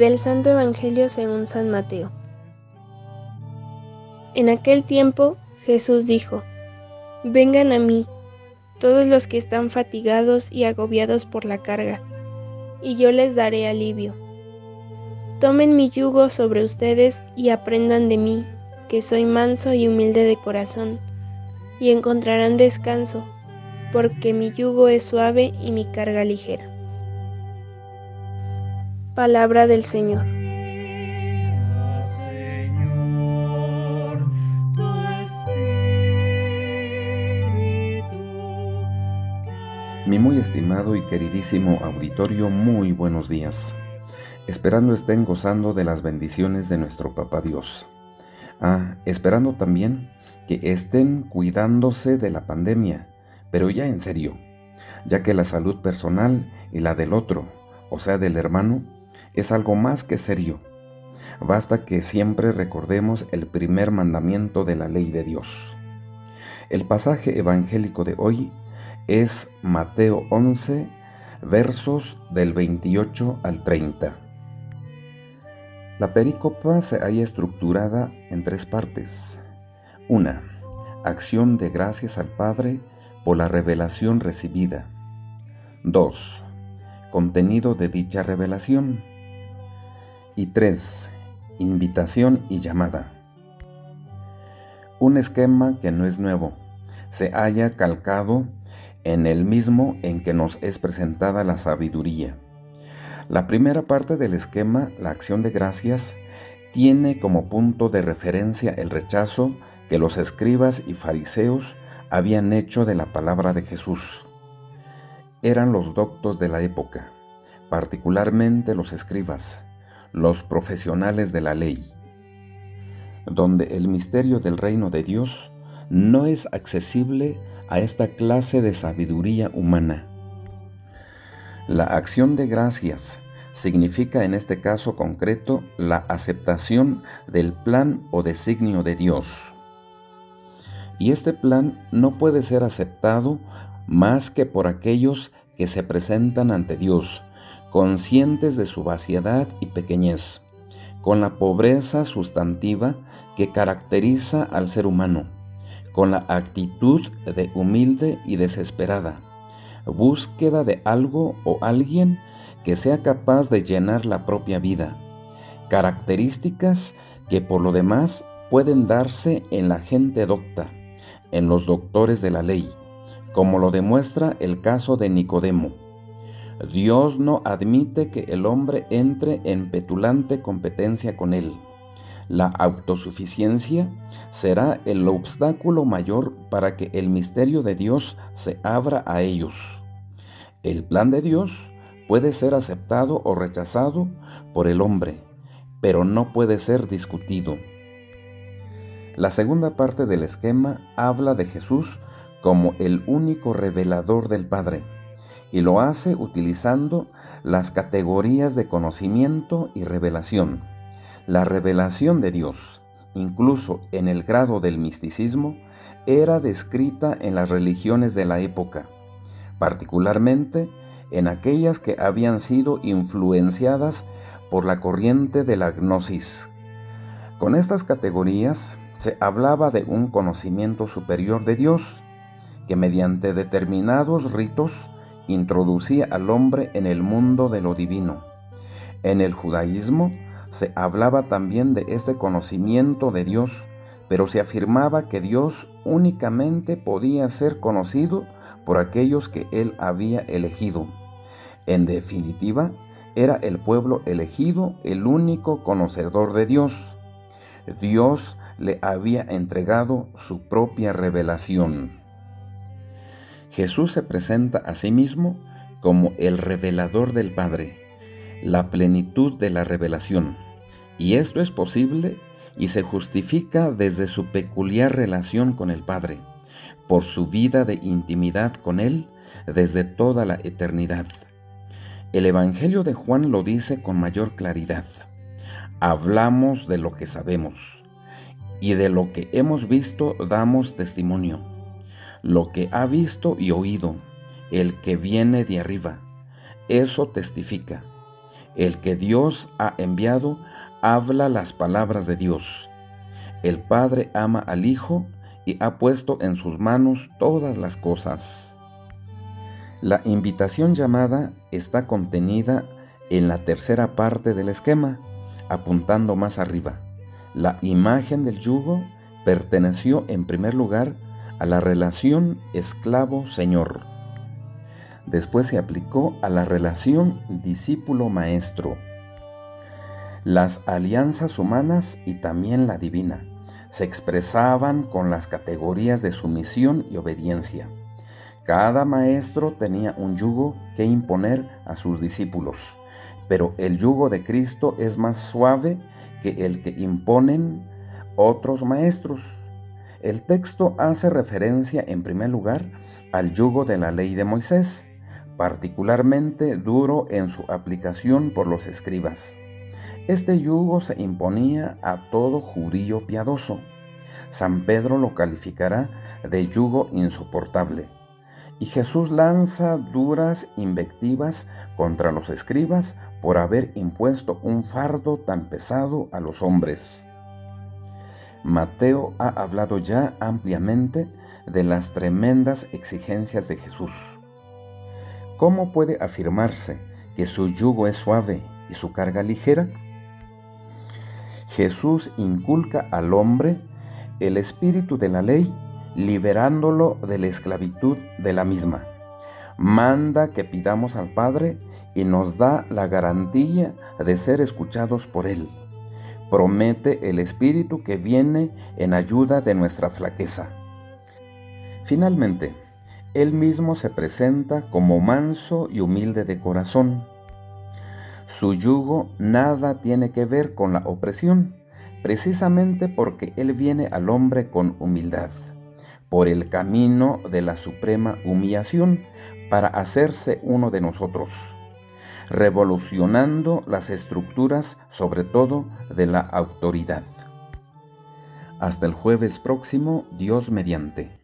Del Santo Evangelio según San Mateo. En aquel tiempo Jesús dijo, Vengan a mí, todos los que están fatigados y agobiados por la carga, y yo les daré alivio. Tomen mi yugo sobre ustedes y aprendan de mí, que soy manso y humilde de corazón, y encontrarán descanso, porque mi yugo es suave y mi carga ligera. Palabra del Señor. Mi muy estimado y queridísimo auditorio, muy buenos días. Esperando estén gozando de las bendiciones de nuestro Papá Dios. Ah, esperando también que estén cuidándose de la pandemia, pero ya en serio, ya que la salud personal y la del otro, o sea del hermano, es algo más que serio. Basta que siempre recordemos el primer mandamiento de la ley de Dios. El pasaje evangélico de hoy es Mateo 11, versos del 28 al 30. La pericopa se halla estructurada en tres partes. Una, acción de gracias al Padre por la revelación recibida. 2. Contenido de dicha revelación. Y 3. Invitación y llamada. Un esquema que no es nuevo, se haya calcado en el mismo en que nos es presentada la sabiduría. La primera parte del esquema, la acción de gracias, tiene como punto de referencia el rechazo que los escribas y fariseos habían hecho de la palabra de Jesús. Eran los doctos de la época, particularmente los escribas, los profesionales de la ley, donde el misterio del reino de Dios no es accesible a esta clase de sabiduría humana. La acción de gracias significa en este caso concreto la aceptación del plan o designio de Dios. Y este plan no puede ser aceptado más que por aquellos que se presentan ante Dios, conscientes de su vaciedad y pequeñez, con la pobreza sustantiva que caracteriza al ser humano con la actitud de humilde y desesperada, búsqueda de algo o alguien que sea capaz de llenar la propia vida, características que por lo demás pueden darse en la gente docta, en los doctores de la ley, como lo demuestra el caso de Nicodemo. Dios no admite que el hombre entre en petulante competencia con él la autosuficiencia será el obstáculo mayor para que el misterio de Dios se abra a ellos. El plan de Dios puede ser aceptado o rechazado por el hombre, pero no puede ser discutido. La segunda parte del esquema habla de Jesús como el único revelador del Padre, y lo hace utilizando las categorías de conocimiento y revelación. La revelación de Dios, incluso en el grado del misticismo, era descrita en las religiones de la época, particularmente en aquellas que habían sido influenciadas por la corriente de la gnosis. Con estas categorías se hablaba de un conocimiento superior de Dios, que mediante determinados ritos introducía al hombre en el mundo de lo divino. En el judaísmo, se hablaba también de este conocimiento de Dios, pero se afirmaba que Dios únicamente podía ser conocido por aquellos que Él había elegido. En definitiva, era el pueblo elegido el único conocedor de Dios. Dios le había entregado su propia revelación. Jesús se presenta a sí mismo como el revelador del Padre la plenitud de la revelación. Y esto es posible y se justifica desde su peculiar relación con el Padre, por su vida de intimidad con Él desde toda la eternidad. El Evangelio de Juan lo dice con mayor claridad. Hablamos de lo que sabemos y de lo que hemos visto damos testimonio. Lo que ha visto y oído el que viene de arriba, eso testifica El que Dios ha enviado habla las palabras de Dios. El Padre ama al Hijo y ha puesto en sus manos todas las cosas. La invitación llamada está contenida en la tercera parte del esquema, apuntando más arriba. La imagen del yugo perteneció en primer lugar a la relación esclavo-señor. Después se aplicó a la relación discípulo-maestro. Las alianzas humanas y también la divina se expresaban con las categorías de sumisión y obediencia. Cada maestro tenía un yugo que imponer a sus discípulos, pero el yugo de Cristo es más suave que el que imponen otros maestros. El texto hace referencia en primer lugar al yugo de la ley de Moisés, particularmente duro en su aplicación por los escribas. Este yugo se imponía a todo judío piadoso. San Pedro lo calificará de yugo insoportable. Y Jesús lanza duras invectivas contra los escribas por haber impuesto un fardo tan pesado a los hombres. Mateo ha hablado ya ampliamente de las tremendas exigencias de Jesús. ¿Cómo puede afirmarse que su yugo es suave y su carga ligera? Jesús inculca al hombre el espíritu de la ley, liberándolo de la esclavitud de la misma. Manda que pidamos al Padre y nos da la garantía de ser escuchados por Él. Promete el Espíritu que viene en ayuda de nuestra flaqueza. Finalmente, Él mismo se presenta como manso y humilde de corazón su yugo nada tiene que ver con la opresión, precisamente porque Él viene al hombre con humildad, por el camino de la suprema humillación, para hacerse uno de nosotros, revolucionando las estructuras, sobre todo de la autoridad. Hasta el jueves próximo, Dios mediante.